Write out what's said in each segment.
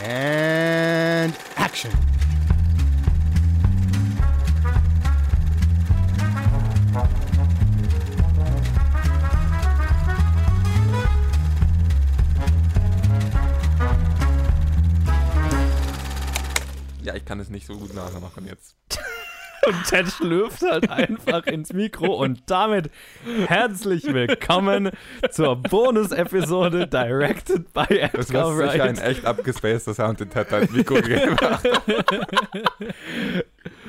And action. Ja, ich kann es nicht so gut nachmachen jetzt. Und Ted schlürft halt einfach ins Mikro und damit herzlich willkommen zur Bonus-Episode Directed by Das Edgar muss sicher ein Wright. echt abgespaceter Sound, den Ted da ins Mikro gegeben hat.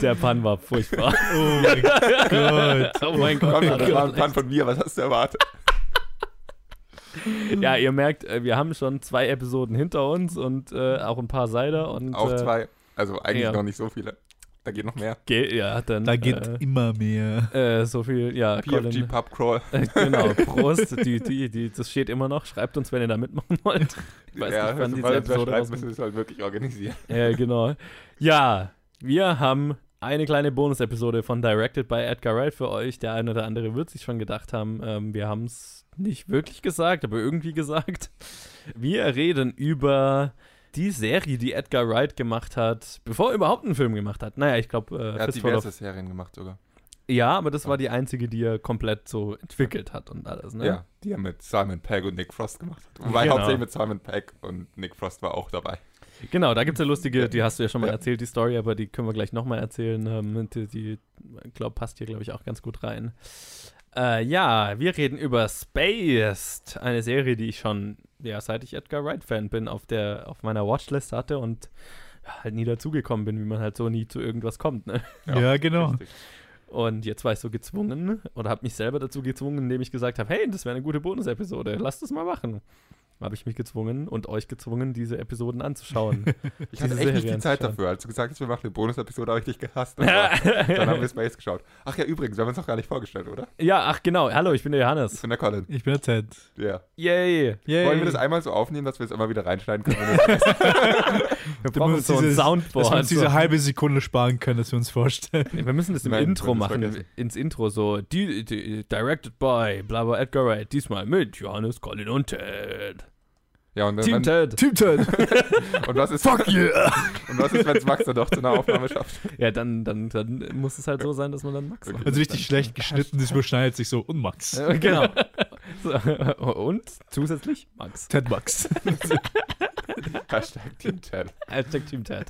Der Pan war furchtbar. Oh mein Gott. Oh mein Gott. Komm, das war ein Pan von mir, was hast du erwartet? Ja, ihr merkt, äh, wir haben schon zwei Episoden hinter uns und äh, auch ein paar Seider. Und, Auch äh, zwei. Also eigentlich ja. noch nicht so viele. Da geht noch mehr. Ge ja, dann. Da geht äh, immer mehr. äh, so viel, ja, PFG Colin, Pub Crawl. äh, genau, Prost, die, die, die, das steht immer noch. Schreibt uns, wenn ihr da mitmachen wollt. Ich weiß ja, nicht, wann diese Episode schreiben, rauskommt. müssen wir es halt wirklich organisieren. Ja, genau. Ja, wir haben eine kleine Bonus-Episode von Directed by Edgar Wright für euch. Der eine oder andere wird sich schon gedacht haben, ähm, wir haben es nicht wirklich gesagt, aber irgendwie gesagt. Wir reden über die Serie, die Edgar Wright gemacht hat, bevor er überhaupt einen Film gemacht hat. Naja, ich glaube, äh, Er hat Fistful of- diverse Serien gemacht sogar. Ja, aber das war die einzige, die er komplett so entwickelt hat und alles, ne? Ja, die er mit Simon Pegg und Nick Frost gemacht hat. Wobei Genau. hauptsächlich mit Simon Pegg und Nick Frost war auch dabei. Genau, da gibt es ja lustige, die hast du ja schon mal Ja. erzählt, die Story, aber die können wir gleich nochmal erzählen. Ähm, die, die glaub, passt hier, glaube ich, auch ganz gut rein. Äh, ja, wir reden über Spaced, eine Serie, die ich schon, ja, seit ich Edgar Wright-Fan bin, auf, der, auf meiner Watchlist hatte und ja, halt nie dazugekommen bin, wie man halt so nie zu irgendwas kommt. Ne? Ja, genau. Richtig. Und jetzt war ich so gezwungen oder habe mich selber dazu gezwungen, indem ich gesagt habe, hey, das wäre eine gute Bonus-Episode, lasst das mal machen. Habe ich mich gezwungen und euch gezwungen, diese Episoden anzuschauen. Ich hatte echt nicht Serie viel Zeit anzuschauen. dafür. Als du gesagt hast, wir machen eine Bonus-Episode, habe ich dich gehasst. Dann haben wir Space geschaut. Ach ja, übrigens, wir haben uns noch gar nicht vorgestellt, oder? Ja, ach genau. Hallo, ich bin der Ich Johannes. bin der Colin. Ich bin der Ted. Ja. Yay. Yay. Wollen wir das einmal so aufnehmen, dass wir es immer wieder reinschneiden können? wir- Wir brauchen so ein dieses- Soundboard. Dass wir uns diese halbe Sekunde sparen können, dass wir uns vorstellen. wir müssen das im Nein, Intro machen. vergessen. Ins Intro so. Die, die, directed by bla bla Edgar Wright. Diesmal mit Johannes, Colin und Ted. Ja, und, Team wenn, Ted. Team Ted. und was ist, Fuck yeah. und was ist, wenn es Max dann doch zu einer Aufnahme schafft? Ja, dann, dann, dann muss es halt so sein, dass man dann Max macht. Also richtig schlecht geschnitten, das überschneidet sich so. Und Max. Genau. So, und zusätzlich Max. Ted Max. Hashtag Team Ted. Hashtag Team Ted.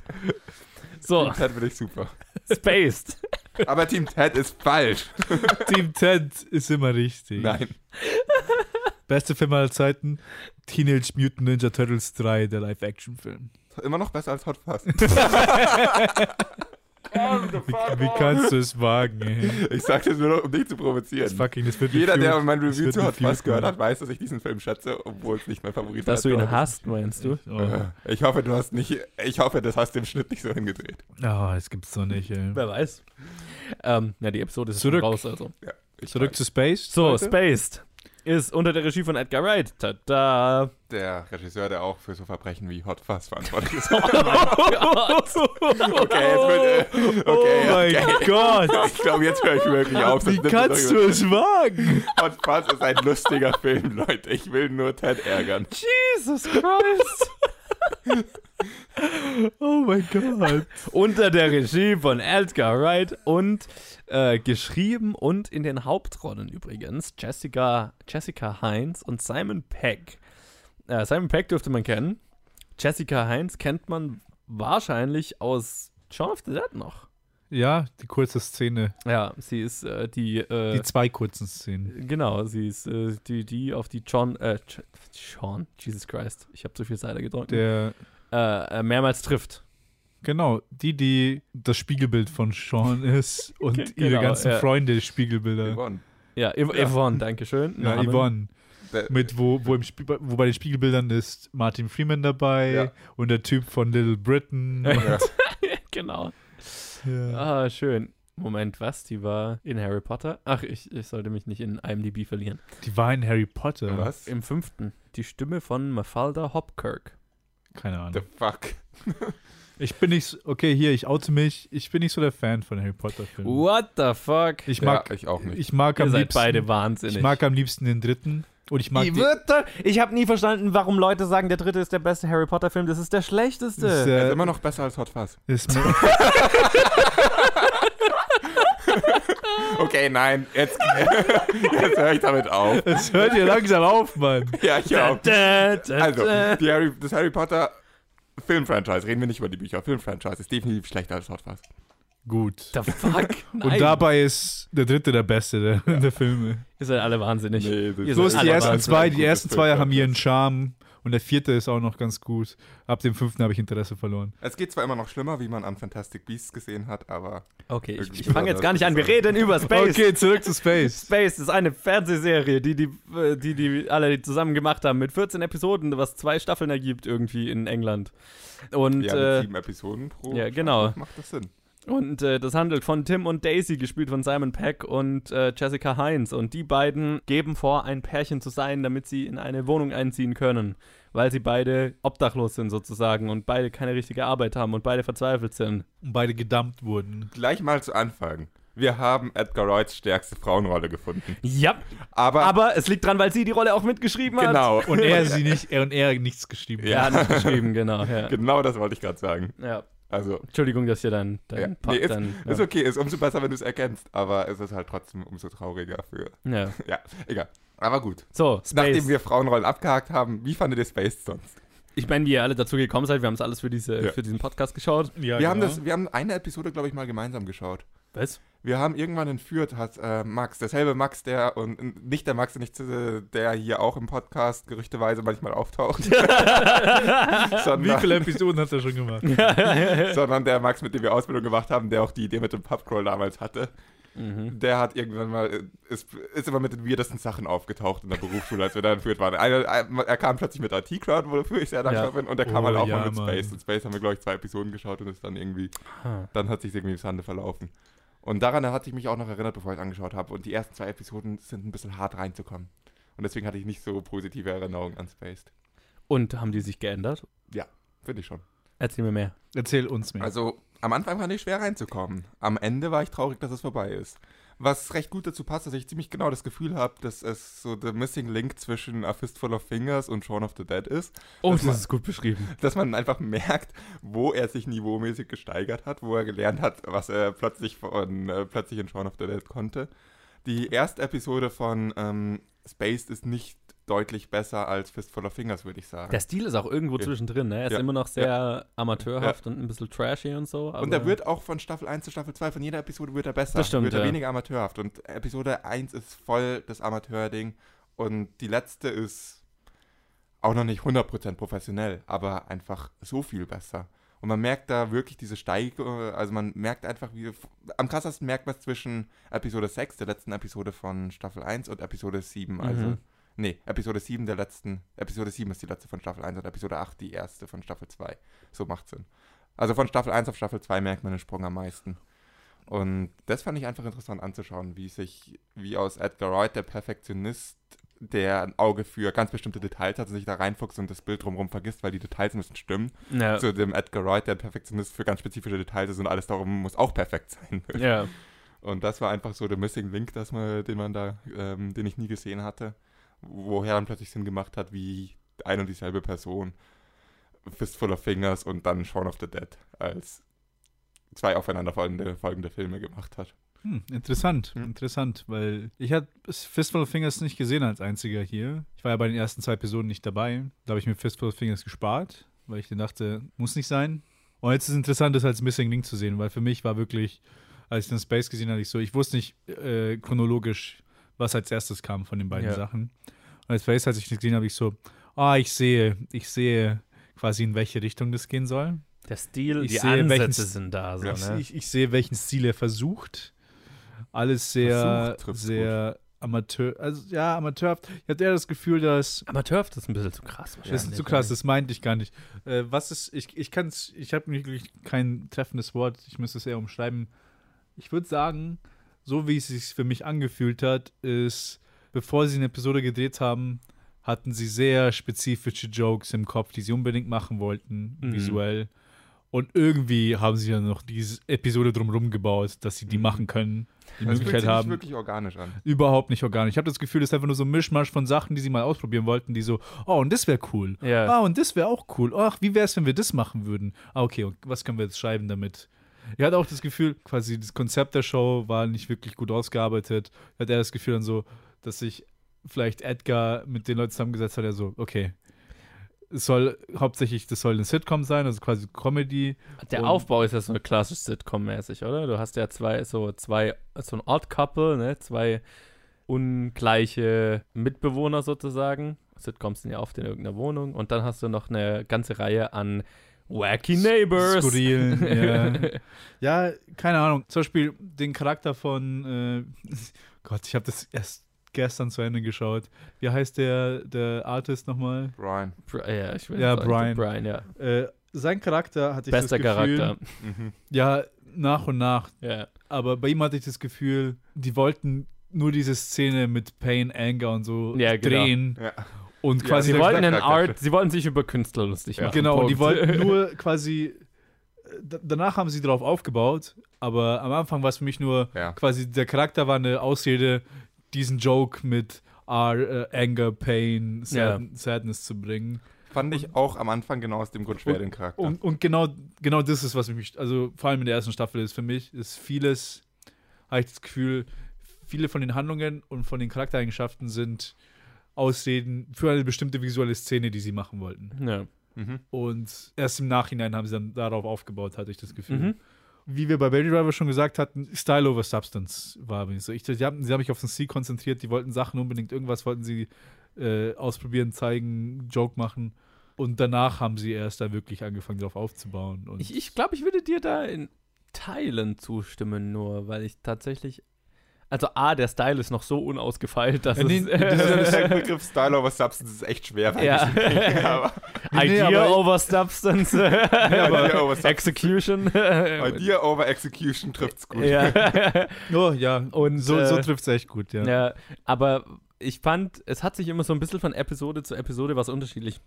So, Team Ted finde ich super. Spaced. Aber Team Ted ist falsch. Team Ted ist immer richtig. Nein. Beste Film aller Zeiten. Teenage Mutant Ninja Turtles 3, der Live-Action-Film. Immer noch besser als Hot Fuzz. Wie, kannst du es wagen, ey? Ich sag das nur noch, um dich zu Das provozieren. fucking, das wird Jeder, der mein Das Review zu Hot Fuzz gehört hat, weiß, dass ich diesen Film schätze, obwohl es nicht mein Favorit Dass du ist. ihn hast, meinst du? Oh. Ich hoffe, du hast nicht. Ich hoffe, das hast du im Schnitt nicht so hingedreht. oh, das gibt's doch nicht, ey. Wer weiß. Ähm, ja, die Episode ist Zurück. schon raus, also. Ja, Zurück weiß. zu Space. So, Leute. Spaced ist unter der Regie von Edgar Wright. Tada! Der Regisseur, der auch für so Verbrechen wie Hot Fuzz verantwortlich ist. Oh Okay, jetzt wird. Äh, okay, oh mein okay. Gott. Ich glaube, jetzt höre ich wirklich auf. Wie Das nimmt kannst du es wagen? Hot Fuzz ist ein lustiger Film, Leute. Ich will nur Ted ärgern. Jesus Christ! Oh mein Gott. unter der Regie von Edgar Wright und äh, geschrieben und in den Hauptrollen übrigens Jessica, Jessica Heinz und Simon Pegg. Äh, Simon Pegg dürfte man kennen. Jessica Heinz kennt man wahrscheinlich aus Shaun of the Dead noch. Ja, die kurze Szene. Ja, sie ist äh, die, äh, Die zwei kurzen Szenen. genau, sie ist äh, die, die auf die John, äh, Sean, Jesus Christ, ich habe zu viel Seite gedrückt, Der, äh, äh, mehrmals trifft. genau, die, die das Spiegelbild von Sean ist und Ge- ihre genau, ganzen ja. Freunde Spiegelbilder. Yvonne. Ja, Yv Ja. Yvonne, Dankeschön. Ja, Namen. Yvonne. Mit wo, wo, im wo bei den Spiegelbildern ist Martin Freeman dabei Ja. und der Typ von Little Britain. ja. genau. ja. Ah, schön. Moment, was? Die war in Harry Potter? Ach, ich, ich sollte mich nicht in IMDb verlieren. Die war in Harry Potter. Was? Im fünften. Die Stimme von Mafalda Hopkirk. Keine Ahnung. The fuck? Ich bin nicht, so- okay, hier, ich oute mich. Ich bin nicht so der Fan von Harry Potter Filmen. What the fuck? Ich mag, ja, ich auch nicht. ich mag Ihr am seid liebsten, beide wahnsinnig. ich mag am liebsten den dritten. Und ich mag Ich, die, würde- ich habe nie verstanden, warum Leute sagen, der dritte ist der beste Harry Potter Film. Das ist der schlechteste. ist, Er ist äh, immer noch besser als Hot Fuzz. ist mir, Okay, nein, jetzt, jetzt höre ich damit auf. es hört ja langsam auf, Mann. Ja, ich auch. Also, Harry, das Harry Potter Filmfranchise, reden wir nicht über die Bücher, Filmfranchise ist definitiv schlechter als Hot Fuzz. Gut. The fuck? Nein. Und dabei ist der dritte der beste der, der Filme. Ihr seid alle wahnsinnig. Nee, das Ihr ist seid Bloß alle die ersten wahnsinnig. zwei, die ersten zwei haben ihren. Charme und der vierte ist auch noch ganz gut. Ab dem fünften habe ich Interesse verloren. Es geht zwar immer noch schlimmer, wie man an Fantastic Beasts gesehen hat, aber Okay, ich, ich fange jetzt gar nicht an. Wir reden über Space. Okay, zurück zu Space. Space ist eine Fernsehserie, die die, äh, die die alle zusammen gemacht haben mit 14 Episoden, was zwei Staffeln ergibt irgendwie in England. Und ja, mit äh, sieben Episoden pro ja, genau. Staffel macht das Sinn. Und äh, das handelt von Tim und Daisy, gespielt von Simon Peck und äh, Jessica Heinz. Und die beiden geben vor, ein Pärchen zu sein, damit sie in eine Wohnung einziehen können. Weil sie beide obdachlos sind sozusagen und beide keine richtige Arbeit haben und beide verzweifelt sind. Und beide gedumpt wurden. Gleich mal zu Anfang. Wir haben Edgar Wrights stärkste Frauenrolle gefunden. Ja, Aber, aber es liegt dran, weil sie die Rolle auch mitgeschrieben hat. genau. Und er sie nicht, er und er nichts geschrieben. Er hat nicht geschrieben, genau. Ja. genau das wollte ich gerade sagen. ja. Also, Entschuldigung, dass ihr dann, ja. dein nee, ist, dann, ist okay, ist umso besser, wenn du es erkennst, aber es ist halt trotzdem umso trauriger für. ja. ja. Ja, egal. Aber gut. So, Nachdem Space. wir Frauenrollen abgehakt haben, wie fandet ihr Space sonst? Ich meine, wie ihr alle dazu gekommen seid, wir haben es alles für, diese, Ja. für diesen Podcast geschaut. Ja, wir, haben genau. das, wir haben eine Episode, glaube ich, mal gemeinsam geschaut. Was? Wir haben irgendwann in Fürth, hat äh, Max, derselbe Max, der, und nicht der Max, nicht, äh, der hier auch im Podcast gerüchteweise manchmal auftaucht, Wie sondern, viele Episoden hat er schon gemacht? sondern der Max, mit dem wir Ausbildung gemacht haben, der auch die Idee mit dem Pubcrawl damals hatte, Mhm. der hat irgendwann mal, äh, ist, ist immer mit den weirdesten Sachen aufgetaucht in der Berufsschule, als wir da in Fürth waren. Einer, ein- er kam plötzlich mit IT-Crowd, wofür ich sehr dankbar Ja. bin, und er kam Oh, halt auch ja, mal mit Mann. Space. Und Space haben wir, glaube ich, zwei Episoden geschaut und ist dann irgendwie Ah. dann hat sich irgendwie im Sande verlaufen. Und daran hatte ich mich auch noch erinnert, bevor ich es angeschaut habe. Und die ersten zwei Episoden sind ein bisschen hart reinzukommen. Und deswegen hatte ich nicht so positive Erinnerungen an Spaced. Und haben die sich geändert? Finde ich schon. Erzähl mir mehr. Erzähl uns mehr. Also, am Anfang fand ich schwer reinzukommen. Am Ende war ich traurig, dass es vorbei ist. Was recht gut dazu passt, dass ich ziemlich genau das Gefühl habe, dass es so der Missing Link zwischen A Fistful of Fingers und Shaun of the Dead ist. Oh, Das war- ist gut beschrieben. dass man einfach merkt, wo er sich niveaumäßig gesteigert hat, wo er gelernt hat, was er plötzlich von äh, plötzlich in Shaun of the Dead konnte. Die erste Episode von ähm, Spaced ist nicht deutlich besser als Fistful of Fingers, würde ich sagen. Der Stil ist auch irgendwo Ja. zwischendrin, ne? Er ist Ja. immer noch sehr amateurhaft und ein bisschen trashy und so. und er wird auch von Staffel 1 zu Staffel 2, von jeder Episode wird er besser. Das stimmt, Wird er ja. weniger amateurhaft. Und Episode 1 ist voll das Amateur-Ding. Und die letzte ist auch noch nicht 100% professionell, aber einfach so viel besser. Und man merkt da wirklich diese Steigerung, also man merkt einfach, wie. Am krassesten merkt man es zwischen Episode 6, der letzten Episode von Staffel 1, und Episode 7. Also, Mhm. Nee, Episode 7 der letzten. Episode 7 ist die letzte von Staffel 1 und Episode 8 die erste von Staffel 2. So macht Sinn. Also von Staffel 1 auf Staffel 2 merkt man den Sprung am meisten. Und das fand ich einfach interessant anzuschauen, wie sich, wie aus Edgar Wright, der Perfektionist, der ein Auge für ganz bestimmte Details hat und sich da reinfuchst und das Bild drumherum vergisst, weil die Details müssen stimmen. Ja. Zu dem Edgar Wright, der Perfektionist für ganz spezifische Details ist und alles darum muss auch perfekt sein. ja. Und das war einfach so der Missing Link, dass man, den man da, ähm, den ich nie gesehen hatte, woher dann plötzlich Sinn gemacht hat, wie ein und dieselbe Person Fistful of Fingers und dann Shaun of the Dead als zwei aufeinanderfolgende folgende Filme gemacht hat. Hm, interessant, Hm. interessant, weil ich habe Fistful of Fingers nicht gesehen als einziger hier. Ich war ja bei den ersten zwei Episoden nicht dabei. Da habe ich mir Fistful of Fingers gespart, weil ich dann dachte, muss nicht sein. Und jetzt ist es interessant, das als Missing Link zu sehen, weil für mich war wirklich, als ich den Space gesehen habe, ich so, ich wusste nicht äh, chronologisch, was als erstes kam von den beiden Ja. Sachen. Und als Space, als ich das gesehen habe, ich so, ah, ich sehe, ich sehe quasi in welche Richtung das gehen soll. Der Stil, Ich die sehe, Ansätze sind da. So, ne? Ich, ich sehe, welchen Stil er versucht. Alles sehr, Versucht sehr Amateur, also ja, amateurhaft. Ich hatte eher das Gefühl, dass Amateurhaft ist ein bisschen zu krass. das ist zu krass, ne? das meinte ich gar nicht. Äh, was ist, ich, ich kann es, ich habe wirklich kein treffendes Wort, ich müsste es eher umschreiben. Ich würde sagen, so wie es sich für mich angefühlt hat, ist, bevor sie eine Episode gedreht haben, hatten sie sehr spezifische Jokes im Kopf, die sie unbedingt machen wollten, Mhm. visuell. Und irgendwie haben sie dann noch diese Episode drumherum gebaut, dass sie die Mhm. machen können. die Das fühlt Möglichkeit sich haben. nicht wirklich organisch an. Überhaupt nicht organisch. Ich habe das Gefühl, das ist einfach nur so ein Mischmasch von Sachen, die sie mal ausprobieren wollten, die so, oh, und das wäre cool. Ja. Ah, und das wäre auch cool. Ach, wie wäre es, wenn wir das machen würden? Ah, okay, und was können wir jetzt schreiben damit? Ich hatte auch das Gefühl, quasi das Konzept der Show war nicht wirklich gut ausgearbeitet. Ich hatte eher das Gefühl dann so, dass sich vielleicht Edgar mit den Leuten zusammengesetzt hat, der so, okay, es soll hauptsächlich, das soll eine Sitcom sein, also quasi Comedy. Der Aufbau ist ja so klassisch Sitcom-mäßig, oder? Du hast ja zwei, so zwei, so ein Odd Couple, ne? Zwei ungleiche Mitbewohner sozusagen. Sitcoms sind ja oft in irgendeiner Wohnung. Und dann hast du noch eine ganze Reihe an Wacky Neighbors. Skurrilen, ja. Ja, keine Ahnung. Zum Beispiel den Charakter von, äh, Gott, ich habe das erst gestern zu Ende geschaut. Wie heißt der, der Artist nochmal? Brian. Bri- Ja, ich will Ja, Brian. Brian, ja. Äh, sein Charakter hatte ich Bester das Gefühl, Charakter. Mhm. Ja, nach und nach. Ja. Aber bei ihm hatte ich das Gefühl, die wollten nur diese Szene mit Pain, Anger und so Ja, genau. drehen Ja. Und Ja, quasi Sie der wollten einen Art, sie wollten sich über Künstler lustig Ja. machen. Genau, und die Punkt. wollten nur quasi. äh, Danach haben sie darauf aufgebaut, aber am Anfang war es für mich nur Ja. quasi der Charakter war eine Ausrede, diesen Joke mit ah, äh, Anger, Pain, Sad Sadness zu bringen. Fand ich auch am Anfang genau aus dem Grund schwer, Und- den Charakter. Und, und genau, genau das ist, was mich, also vor allem in der ersten Staffel ist für mich, ist vieles, habe ich das Gefühl, viele von den Handlungen und von den Charaktereigenschaften sind Ausreden für eine bestimmte visuelle Szene, die sie machen wollten. Ja. mhm. Und erst im Nachhinein haben sie dann darauf aufgebaut, hatte ich das Gefühl. Mhm. Wie wir bei Baby Driver schon gesagt hatten, Style over Substance war mir so. Ich, die haben, sie haben sich auf den C konzentriert, die wollten Sachen unbedingt, irgendwas wollten sie äh, ausprobieren, zeigen, Joke machen. Und danach haben sie erst da wirklich angefangen, darauf aufzubauen. Und Ich, ich glaube, ich würde dir da in Teilen zustimmen, nur weil ich tatsächlich. Also A, der Style ist noch so unausgefeilt, dass Ja, nee, es. das Der Begriff Style over Substance ist echt schwer. Ja. aber Nee, nee, Idea aber- over Substance. Idea over Substance. Execution. Idea over Execution trifft's gut. ja. oh, ja, Und, so, so äh, trifft es echt gut, ja. ja. Aber ich fand, es hat sich immer so ein bisschen von Episode zu Episode was unterschiedlich.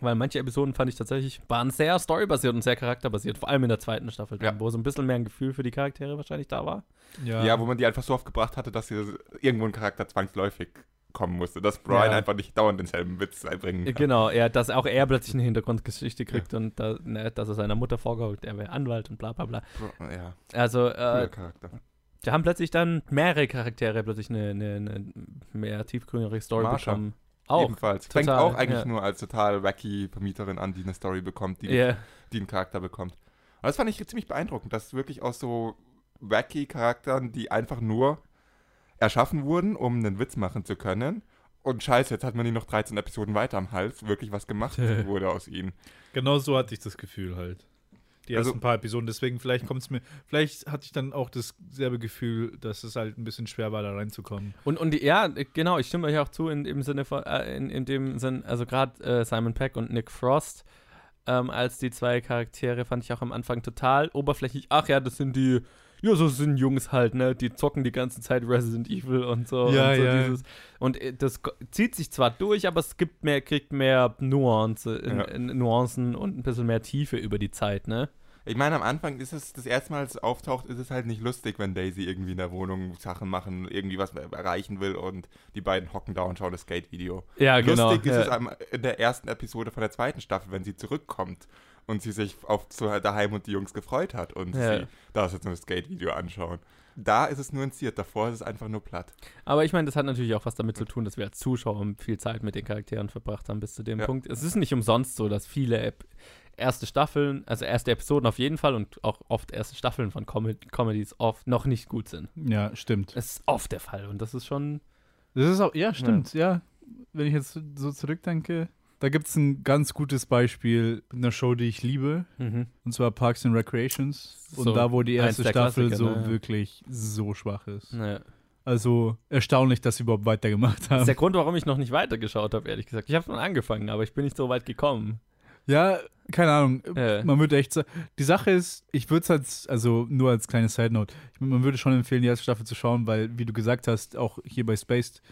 Weil manche Episoden fand ich tatsächlich, waren sehr storybasiert und sehr charakterbasiert, vor allem in der zweiten Staffel, Ja. wo so ein bisschen mehr ein Gefühl für die Charaktere wahrscheinlich da war. Ja, wo man die einfach so oft gebracht hatte, dass hier irgendwo ein Charakter zwangsläufig kommen musste. Dass Brian Ja. einfach nicht dauernd denselben Witz einbringen kann. Genau, ja, dass auch er plötzlich eine Hintergrundgeschichte kriegt und da, ne, dass er seiner Mutter vorgaut, er wäre Anwalt und bla bla bla. Ja, Also, äh, Charakter. wir haben plötzlich dann mehrere Charaktere plötzlich eine, eine, eine mehr tiefgründige Story Marsha. bekommen. Auch. Ebenfalls. Fängt total, auch eigentlich ja. nur als total wacky Vermieterin an, die eine Story bekommt, die, Ja, die einen Charakter bekommt. Und das fand ich ziemlich beeindruckend, dass wirklich aus so wacky Charakteren, die einfach nur erschaffen wurden, um einen Witz machen zu können. Und scheiße, jetzt hat man die noch 13 Episoden weiter am Hals. Wirklich was gemacht wurde aus ihnen. Genau so hatte ich das Gefühl halt. Die Also- ersten paar Episoden. Deswegen, vielleicht kommt es mir. Vielleicht hatte ich dann auch dasselbe Gefühl, dass es halt ein bisschen schwer war, da reinzukommen. und, und die, ja, genau, ich stimme euch auch zu in, im Sinne von, äh, in, in dem Sinn, also gerade äh, Simon Peck und Nick Frost ähm, als die zwei Charaktere fand ich auch am Anfang total oberflächlich. Ach ja, das sind die, ja, so sind Jungs halt, ne? Die zocken die ganze Zeit Resident Evil und so. Ja, und so ja. Dieses, und äh, das zieht sich zwar durch, aber es gibt mehr, kriegt mehr Nuance, in, Ja. in, Nuancen und ein bisschen mehr Tiefe über die Zeit, ne? Ich meine, am Anfang ist es das erste Mal, als es auftaucht, ist es halt nicht lustig, wenn Daisy irgendwie in der Wohnung Sachen machen, irgendwie was erreichen will und die beiden hocken da und schauen das Skate-Video. Ja, genau. Lustig ist ja. es am, in der ersten Episode von der zweiten Staffel, wenn sie zurückkommt und sie sich auf zu daheim und die Jungs gefreut hat und Ja. sie da jetzt nur das Skate-Video anschauen. Da ist es nuanciert, davor ist es einfach nur platt. Aber ich meine, das hat natürlich auch was damit zu tun, dass wir als Zuschauer viel Zeit mit den Charakteren verbracht haben bis zu dem Ja. Punkt. Es ist nicht umsonst so, dass viele Ep erste Staffeln, also erste Episoden auf jeden Fall und auch oft erste Staffeln von Com Comedies oft noch nicht gut sind. Ja, stimmt. Das ist oft der Fall und das ist schon. Das ist auch, ja, stimmt, ja. Wenn ich jetzt so zurückdenke, da gibt es ein ganz gutes Beispiel einer Show, die ich liebe, Mhm. und zwar Parks and Recreations. Und So, da, wo die erste Staffel so ne, ja. wirklich so schwach ist. Naja. Also erstaunlich, dass sie überhaupt weitergemacht Das haben. ist der Grund, warum ich noch nicht weitergeschaut habe, ehrlich gesagt. Ich habe schon angefangen, aber ich bin nicht so weit gekommen. Ja, keine Ahnung. Äh. Man würde echt sagen, die Sache ist, ich würde es als, also nur als kleine Side Note, ich, man würde schon empfehlen, die erste Staffel zu schauen, weil, wie du gesagt hast, auch hier bei Spaced,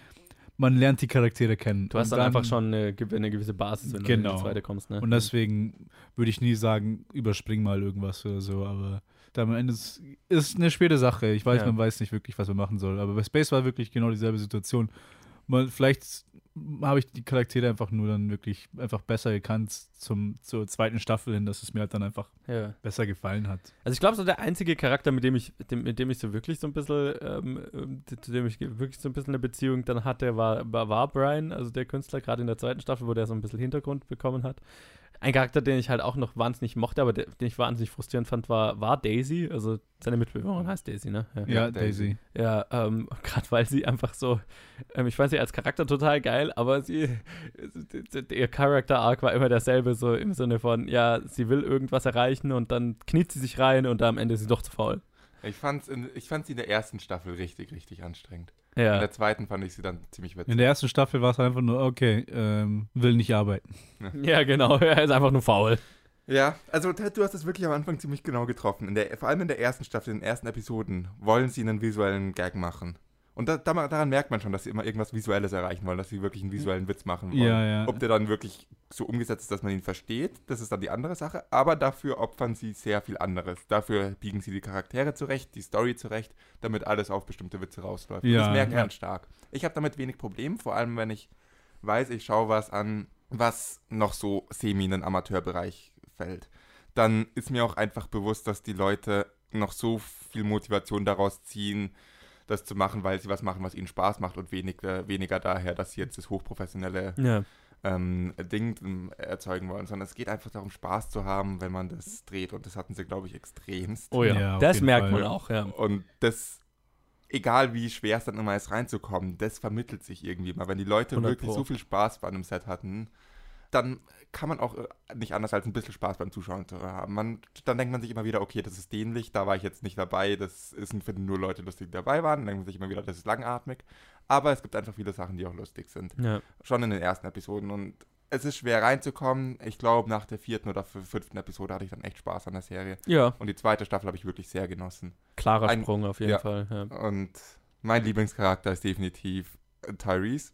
man lernt die Charaktere kennen. Du hast Und dann, einfach schon eine, eine gewisse Basis, wenn du in Genau. die zweite kommst, ne? Und deswegen würde ich nie sagen, überspring mal irgendwas oder so, aber da am Ende ist, ist eine schwere Sache. Ich weiß, Ja. man weiß nicht wirklich, was man machen soll. Aber bei Space war wirklich genau dieselbe Situation. Man, vielleicht habe ich die Charaktere einfach nur dann wirklich einfach besser gekannt zum, zur zweiten Staffel hin, dass es mir halt dann einfach ja. besser gefallen hat. Also ich glaube, so der einzige Charakter, mit dem ich, dem, mit dem ich so wirklich so ein bisschen, ähm, ähm, zu dem ich wirklich so ein bisschen eine Beziehung dann hatte, war, war, war Brian, also der Künstler, gerade in der zweiten Staffel, wo der so ein bisschen Hintergrund bekommen hat. Ein Charakter, den ich halt auch noch wahnsinnig mochte, aber den ich wahnsinnig frustrierend fand, war, war Daisy. Also seine Mitbewohnerin heißt Daisy, ne? Ja, Ja, Daisy. Ja, ähm, gerade weil sie einfach so, ähm, ich fand sie als Charakter total geil, aber sie, ihr Character Arc war immer derselbe, so im Sinne von, ja, sie will irgendwas erreichen und dann kniet sie sich rein und am Ende ist sie doch zu faul. Ich fand's, in, ich fand sie in der ersten Staffel richtig, richtig anstrengend. In Ja, der zweiten fand ich sie dann ziemlich witzig. In der ersten Staffel war es einfach nur, okay, ähm, will nicht arbeiten. ja genau, er ist einfach nur faul. Ja, also Ted, du hast es wirklich am Anfang ziemlich genau getroffen. In der, vor allem in der ersten Staffel, in den ersten Episoden, wollen sie einen visuellen Gag machen. Und da, da, daran merkt man schon, dass sie immer irgendwas Visuelles erreichen wollen, dass sie wirklich einen visuellen Witz machen wollen. Ja, ja. Ob der dann wirklich so umgesetzt ist, dass man ihn versteht, das ist dann die andere Sache. Aber dafür opfern sie sehr viel anderes. Dafür biegen sie die Charaktere zurecht, die Story zurecht, damit alles auf bestimmte Witze rausläuft. Ja, das merkt man stark. Ich habe damit wenig Problem, vor allem wenn ich weiß, ich schaue was an, was noch so semi in den Amateurbereich fällt. Dann ist mir auch einfach bewusst, dass die Leute noch so viel Motivation daraus ziehen, das zu machen, weil sie was machen, was ihnen Spaß macht und weniger, weniger daher, dass sie jetzt das hochprofessionelle Ja, ähm, Ding ähm, erzeugen wollen, sondern es geht einfach darum, Spaß zu haben, wenn man das dreht. Und das hatten sie, glaube ich, extremst. oh ja, Ja, das merkt Fall, man auch, ja. Und das, egal wie schwer es dann immer ist, reinzukommen, das vermittelt sich irgendwie mal. Wenn die Leute 100 wirklich Pro. so viel Spaß bei einem Set hatten, dann kann man auch äh, nicht anders als ein bisschen Spaß beim Zuschauen zu haben. Man, dann denkt man sich immer wieder, okay, das ist dämlich, da war ich jetzt nicht dabei, das ist, finden nur Leute lustig, die dabei waren. Dann denkt man sich immer wieder, das ist langatmig. Aber es gibt einfach viele Sachen, die auch lustig sind Ja, schon in den ersten Episoden und es ist schwer reinzukommen. Ich glaube, nach der vierten oder fünften Episode hatte ich dann echt Spaß an der Serie. ja Und die zweite Staffel habe ich wirklich sehr genossen. klarer Ein- Sprung auf jeden ja. Fall. Ja. Und mein Lieblingscharakter ist definitiv Tyrese,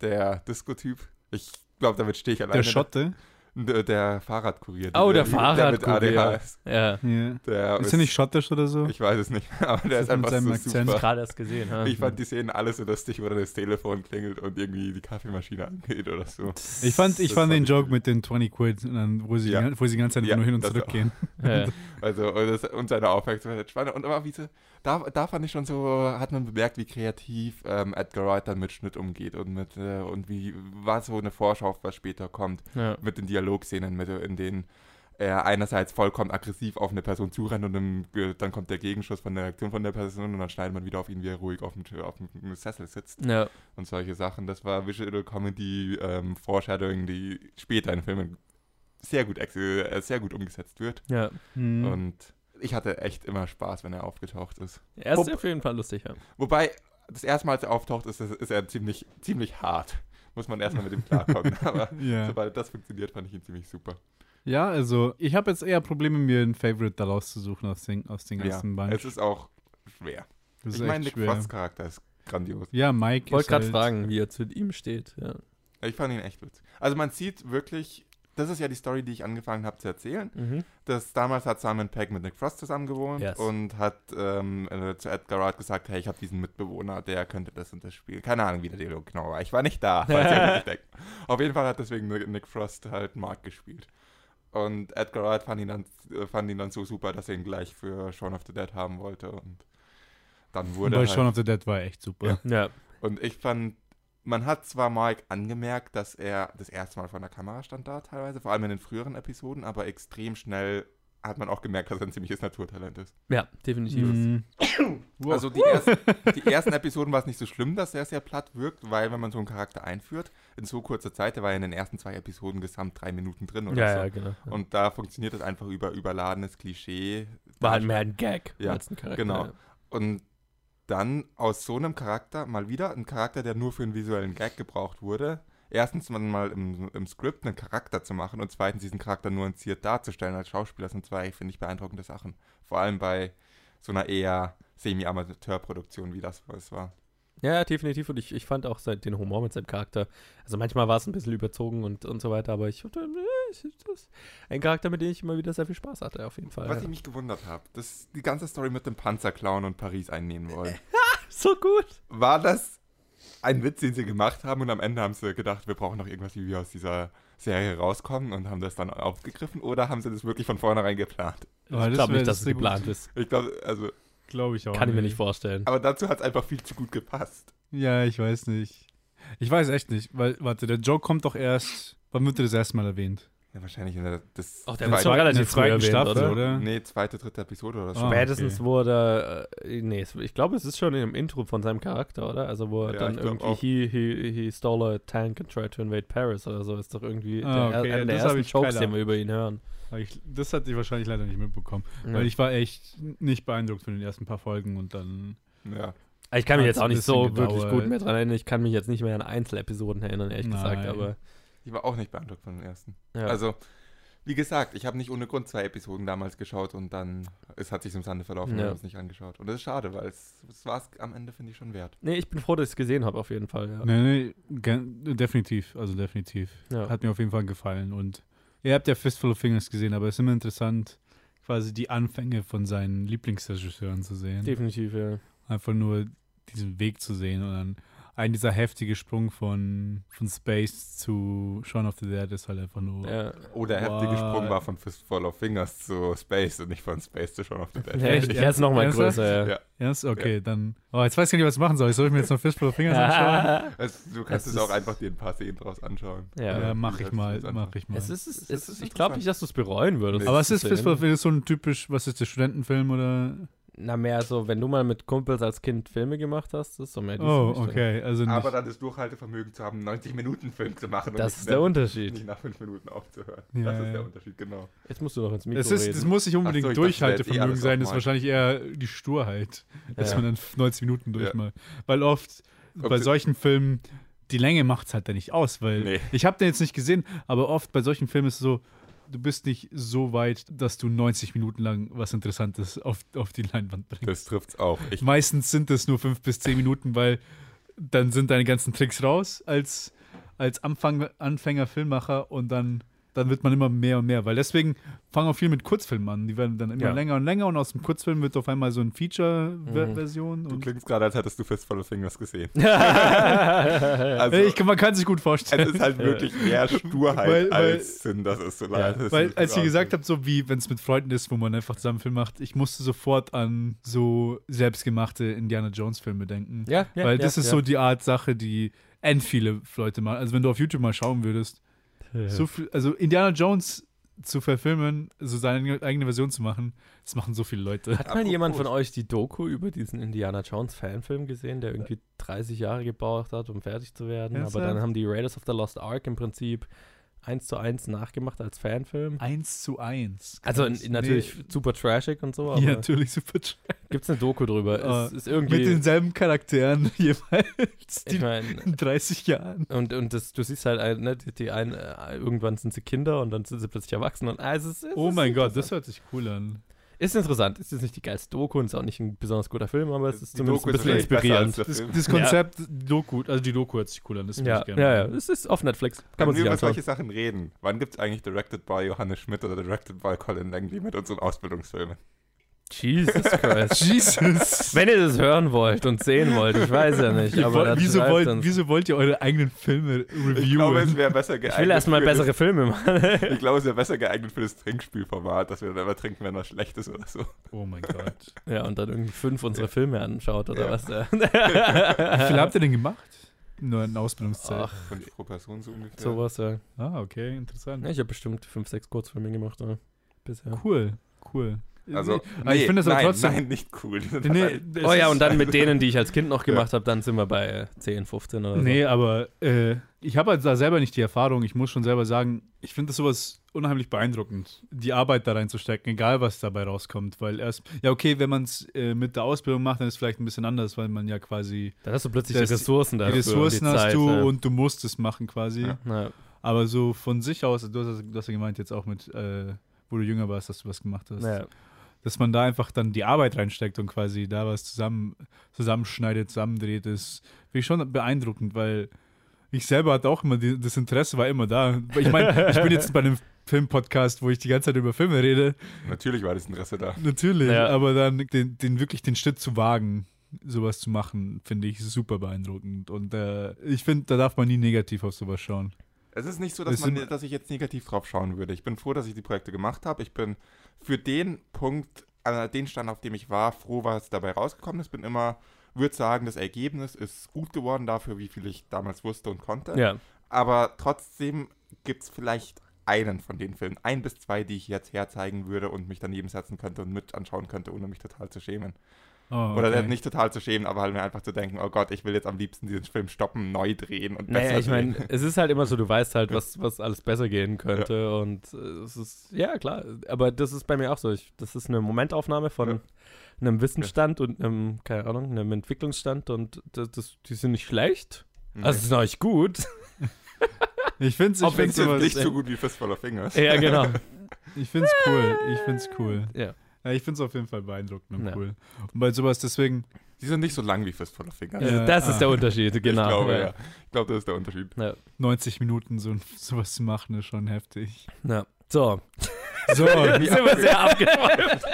der Disco-Typ. Ich glaube, damit stehe ich alleine. Der Schotte. Der, der Fahrradkurier. Oh, der mit Fahrradkurier. ADHS. ja. Ja. Der Ist er nicht schottisch oder so? Ich weiß es nicht, aber der Ist ist mit einfach seinem so Akzent? super. Gerade erst gesehen. Ja. Ich fand die Szenen alle so lustig, wo dann das Telefon klingelt und irgendwie die Kaffeemaschine angeht oder so. Ich fand, ich Das fand fand den ich Joke mit den 20 Quid, und dann, wo, sie Ja. die, wo sie die ganze Zeit Ja, nur hin und zurück auch. gehen. ja. Also, und, das, und seine Aufmerksamkeit spannend. Und aber wie so, da, da fand ich schon so, hat man bemerkt, wie kreativ ähm, Edgar Wright dann mit Schnitt umgeht und mit, äh, und wie, war so eine Vorschau, auf was später kommt, ja. mit den Dialogszenen, mit, in denen er einerseits vollkommen aggressiv auf eine Person zurennt und im, äh, dann kommt der Gegenschuss von der Reaktion von der Person und dann schneidet man wieder auf ihn, wie er ruhig auf dem, auf dem Sessel sitzt ja. und solche Sachen. Das war Visual Comedy ähm, Foreshadowing, die später in Filmen sehr gut, ex- äh, sehr gut umgesetzt wird. ja. Hm. Und ich hatte echt immer Spaß, wenn er aufgetaucht ist. Er ist Ob- auf jeden Fall lustig, ja. Wobei, das erste Mal, als er auftaucht, ist, ist er ziemlich, ziemlich hart. Muss man erstmal mit ihm klarkommen. Aber ja. sobald das funktioniert, fand ich ihn ziemlich super. ja, also ich habe jetzt eher Probleme, mir ein Favorite daraus zu suchen aus den, aus den Ja, ganzen Bunch. es ist auch schwer. das ich ist meine, Nick. Frosts Charakter ist grandios. Ja, Mike Ich wollte gerade halt, fragen, wie er zu ihm steht. Ja. Ich fand ihn echt witzig. Also man sieht wirklich, das ist ja die Story, die ich angefangen habe zu erzählen. Mhm. Das, damals hat Simon Pegg mit Nick Frost zusammen gewohnt Yes. und hat ähm, äh, zu Edgar Wright gesagt, hey, ich habe diesen Mitbewohner, der könnte das und das spielen. Keine Ahnung, wie der Dialog genau war. Ich war nicht da, falls ihr. Auf jeden Fall hat deswegen Nick Frost halt Mark gespielt. Und Edgar Wright fand ihn, dann, äh, fand ihn dann so super, dass er ihn gleich für Shaun of the Dead haben wollte. Und dann wurde Bei halt, Shaun of the Dead war echt super. Ja. Und ich fand, man hat zwar Mike angemerkt, dass er das erste Mal vor der Kamera stand da teilweise, vor allem in den früheren Episoden, aber extrem schnell hat man auch gemerkt, dass er ein ziemliches Naturtalent ist. ja, definitiv. Wow. Also die, ersten, die ersten Episoden war es nicht so schlimm, dass er sehr platt wirkt, weil wenn man so einen Charakter einführt, in so kurzer Zeit, der war ja in den ersten zwei Episoden gesamt drei Minuten drin oder Ja, so. ja, genau. Und da funktioniert das einfach über überladenes Klischee. War halt mehr ein Gag Ja, als ein Charakter. genau. Und dann aus so einem Charakter mal wieder ein Charakter, der nur für einen visuellen Gag gebraucht wurde. Erstens mal, im, im Skript einen Charakter zu machen und zweitens diesen Charakter nuanciert darzustellen als Schauspieler sind zwei, finde ich, beeindruckende Sachen. Vor allem bei so einer eher Semi-Amateur-Produktion, wie das es war. Ja, definitiv. Und ich, ich fand auch seit den Humor mit seinem Charakter. Also manchmal war es ein bisschen überzogen und, und so weiter, aber ich, äh, ein Charakter, mit dem ich immer wieder sehr viel Spaß hatte, auf jeden Fall. Was ja. ich mich gewundert habe, dass die ganze Story mit dem Panzerclown und Paris einnehmen wollen. so gut. War das ein Witz, den sie gemacht haben und am Ende haben sie gedacht, wir brauchen noch irgendwas, wie wir aus dieser Serie rauskommen und haben das dann aufgegriffen oder haben sie das wirklich von vornherein geplant? Ich glaube nicht, dass das es geplant ist. Ich glaube, also, Glaube ich auch. Kann ich mir nicht vorstellen. aber dazu hat es einfach viel zu gut gepasst. Ja, ich weiß nicht. Ich weiß echt nicht, weil, warte, der Joke kommt doch erst. Wann wird er das erste Mal erwähnt? Ja, wahrscheinlich in der, das Ach, der der schon zweiten- relativ in der zweiten erwähnt, Staffel, oder? oder? Nee, zweite, dritte Episode oder so. Ah. Spätestens okay. wurde, äh, nee, ich glaube, es ist schon im Intro von seinem Charakter, oder? Also, wo er Ja, dann irgendwie, he, he, he stole a tank and tried to invade Paris oder so, ist doch irgendwie Ah, der, okay, einer ja, der ich Jokes, den wir über ihn hören. Ich, das hatte ich wahrscheinlich leider nicht mitbekommen. Ja. Weil ich war echt nicht beeindruckt von den ersten paar Folgen und dann. Ja. Ich kann mich jetzt auch nicht so bisschen wirklich gedauert. gut mehr dran erinnern. Ich kann mich jetzt nicht mehr an Einzelepisoden erinnern, ehrlich gesagt, Nein. aber Ich war auch nicht beeindruckt von den ersten. ja. Also, wie gesagt, ich habe nicht ohne Grund zwei Episoden damals geschaut und dann es hat sich im Sande verlaufen und Ja. wir haben es nicht angeschaut. Und das ist schade, weil es, es war es am Ende, finde ich, schon wert. nee, ich bin froh, dass ich es gesehen habe, auf jeden Fall. Ja. Nee, nee, definitiv. Also definitiv. Ja. Hat mir auf jeden Fall gefallen. Und ihr habt ja Fistful of Fingers gesehen, aber es ist immer interessant, quasi die Anfänge von seinen Lieblingsregisseuren zu sehen. Definitiv, ja. Einfach nur diesen Weg zu sehen und dann ein dieser heftige Sprung von, von Space zu Shaun of the Dead ist halt einfach nur. ja. Oh, der heftige What? Sprung war von Fistful of Fingers zu Space und nicht von Space zu Shaun of the Dead. Ja, Echt? er ist noch mal Ernsthaft? größer, ja. Ja. Yes? Okay, dann. Oh, jetzt weiß ich gar nicht, was ich machen soll. Soll ich mir jetzt noch Fistful of Fingers anschauen? Es, du kannst Es es auch einfach dir ein paar Szenen draus anschauen. Ja. Ja, mach ich mal, mach ich mal. Es ist, es Es ist, ich glaube nicht, dass du es bereuen würdest. Nee. aber was ist Fistful of. Fingers so ein typisch, was ist der Studentenfilm oder? Na, mehr so, wenn du mal mit Kumpels als Kind Filme gemacht hast, das ist so mehr diese Oh, Richtung. okay. Also nicht. Aber dann das Durchhaltevermögen zu haben, 90 Minuten Film zu machen Das nicht ist der nach- Unterschied. nicht nach 5 Minuten aufzuhören. Ja, das ist ja. der Unterschied, genau. Jetzt musst du doch ins Mikro es ist, reden. das muss nicht unbedingt so, dachte, eh Durchhaltevermögen sein, das ist wahrscheinlich eher die Sturheit, dass Ja. man dann 90 Minuten Ja. durchmacht. Weil oft Ob bei solchen Filmen, die Länge macht es halt dann nicht aus, weil Nee. ich habe den jetzt nicht gesehen, aber oft bei solchen Filmen ist es so, du bist nicht so weit, dass du 90 Minuten lang was Interessantes auf, auf die Leinwand bringst. Das trifft's auch. Ich, Meistens sind es nur fünf bis zehn Minuten, weil dann sind deine ganzen Tricks raus als, als Anfang, Anfänger-Filmmacher und dann, dann wird man immer mehr und mehr. Weil deswegen fangen auch viel mit Kurzfilmen an. Die werden dann immer Ja. länger und länger und aus dem Kurzfilm wird auf einmal so eine Feature-Version. du und klingst gerade, als hättest du Fistful of Fingers gesehen. ja. Also, ich, man kann sich gut es vorstellen. ist halt wirklich mehr Sturheit Weil- weil- als Sinn, das ist so leid. das Weil, ist als ihr gesagt habt, so wie wenn es mit Freunden ist, wo man einfach zusammen Film macht, ich musste sofort an so selbstgemachte Indiana Jones-Filme denken. ja, ja, Weil ja, das ist ja. so die Art Sache, die end viele Leute machen. Also wenn du auf YouTube mal schauen würdest, so viel, also Indiana Jones zu verfilmen, so seine eigene Version zu machen, das machen so viele Leute. Hat mal jemand von euch die Doku über diesen Indiana Jones Fanfilm gesehen, der irgendwie 30 Jahre gebraucht hat, um fertig zu werden? Ernsthaft? Aber dann haben die Raiders of the Lost Ark im Prinzip eins zu eins nachgemacht als Fanfilm. Eins zu eins. Also Krass. n- natürlich super trashig und so, ja, natürlich super. trash. gibt es eine Doku drüber? Ah, es ist irgendwie. Mit denselben Charakteren jeweils. Die ich meine, in 30 Jahren. und, und das, du siehst halt, ne, die, die einen, äh, irgendwann sind sie Kinder und dann sind sie plötzlich erwachsen. Und, also es, es Oh ist mein Gott, das hört sich cool an. Ist interessant. Ist jetzt nicht die geilste Doku und ist auch nicht ein besonders guter Film, aber es ist Die zumindest Doku ein bisschen inspirierend. Das, Film. das Konzept, die Doku, also die Doku hört sich cool an. Das würde Ja, ich gerne ja, ja. Es ist auf Netflix. Kann Wenn man wir sich über anschauen. solche Sachen reden, wann gibt es eigentlich Directed by Johannes Schmidt oder Directed by Colin Langley mit unseren Ausbildungsfilmen? Jesus Christ. Jesus. Wenn ihr das hören wollt und sehen wollt, ich weiß ja nicht. Aber wieso, wollt, wieso wollt ihr eure eigenen Filme Ich glaube, es reviewen? wäre besser geeignet. Ich will erstmal bessere Filme machen. Das, ich glaube, es wäre besser geeignet für das Trinkspielformat, dass wir dann immer trinken, wenn was schlecht ist oder so. Oh mein Gott. ja, und dann irgendwie fünf unserer Filme anschaut oder Ja. was. Wie viel habt ihr denn gemacht? Nur in Ausbildungszeit. Ach, Fünf pro Person so ungefähr. sowas, ja. Ah, okay, interessant. ja ich habe bestimmt fünf, sechs Kurzfilme gemacht. Ja. Bisher. Cool, cool. Also, Aber ich finde das aber nein, trotzdem. Nein, nicht cool. Die Nee, es Oh ja, und dann mit denen, die ich als Kind noch gemacht habe, dann sind wir bei äh, 10, 15 oder so. Nee, aber äh, ich habe halt da selber nicht die Erfahrung. Ich muss schon selber sagen, ich finde das sowas unheimlich beeindruckend, die Arbeit da reinzustecken, egal was dabei rauskommt. Weil erst, ja, okay, wenn man es äh, mit der Ausbildung macht, dann ist es vielleicht ein bisschen anders, weil man ja quasi Dann hast du plötzlich Das- die Ressourcen die dafür. Ressourcen und die hast Zeit, du ja. und du musst es machen quasi. Ja. Ja. Aber so von sich aus, du hast, du hast ja gemeint jetzt auch mit, äh, wo du jünger warst, dass du was gemacht hast. Ja. Dass man da einfach dann die Arbeit reinsteckt und quasi da was zusammen, zusammenschneidet, zusammendreht, ist finde ich schon beeindruckend, weil ich selber hatte auch immer, die, das Interesse war immer da. Ich meine, ich bin jetzt bei einem Filmpodcast, wo ich die ganze Zeit über Filme rede. Natürlich war das Interesse da. Natürlich, Ja. aber dann den, den wirklich den Schritt zu wagen, sowas zu machen, finde ich super beeindruckend. Und äh, ich finde, da darf man nie negativ auf sowas schauen. Es ist nicht so, dass, man, sind- dass ich jetzt negativ drauf schauen würde. Ich bin froh, dass ich die Projekte gemacht habe. Ich bin für den Punkt, an den Stand, auf dem ich war, froh, was dabei rausgekommen ist. Bin immer, würde sagen, das Ergebnis ist gut geworden dafür, wie viel ich damals wusste und konnte. Ja. Aber trotzdem gibt es vielleicht einen von den Filmen, ein bis zwei, die ich jetzt herzeigen würde und mich daneben setzen könnte und mit anschauen könnte, ohne mich total zu schämen. Oh, Oder okay. nicht total zu schämen, aber halt mir einfach zu denken, oh Gott, ich will jetzt am liebsten diesen Film stoppen, neu drehen und besser Naja, ich meine, es ist halt immer so, du weißt halt, was, was alles besser gehen könnte und äh, es ist, ja klar, aber das ist bei mir auch so. Ich, das ist eine Momentaufnahme von Ja. einem Wissensstand und einem, keine Ahnung, einem Entwicklungsstand und das, das, die sind nicht schlecht. Mhm. Also, es ist auch nicht gut. Ich finde es ich find's nicht so gut wie Fistful of Fingers. ja, genau. ich find's cool. Ich find's cool. Ja. Ja, ich finde es auf jeden Fall beeindruckend und Ja. cool. Und bei sowas deswegen, Die sind nicht so lang wie Fistful of Fingers. Ja, das ist ah. der Unterschied, genau. Ich glaube, ja. ja. Ich glaube, das ist der Unterschied. Ja. 90 Minuten so, sowas zu machen, ist schon heftig. Ja. So, So, jetzt sind wir sehr abgeschweift.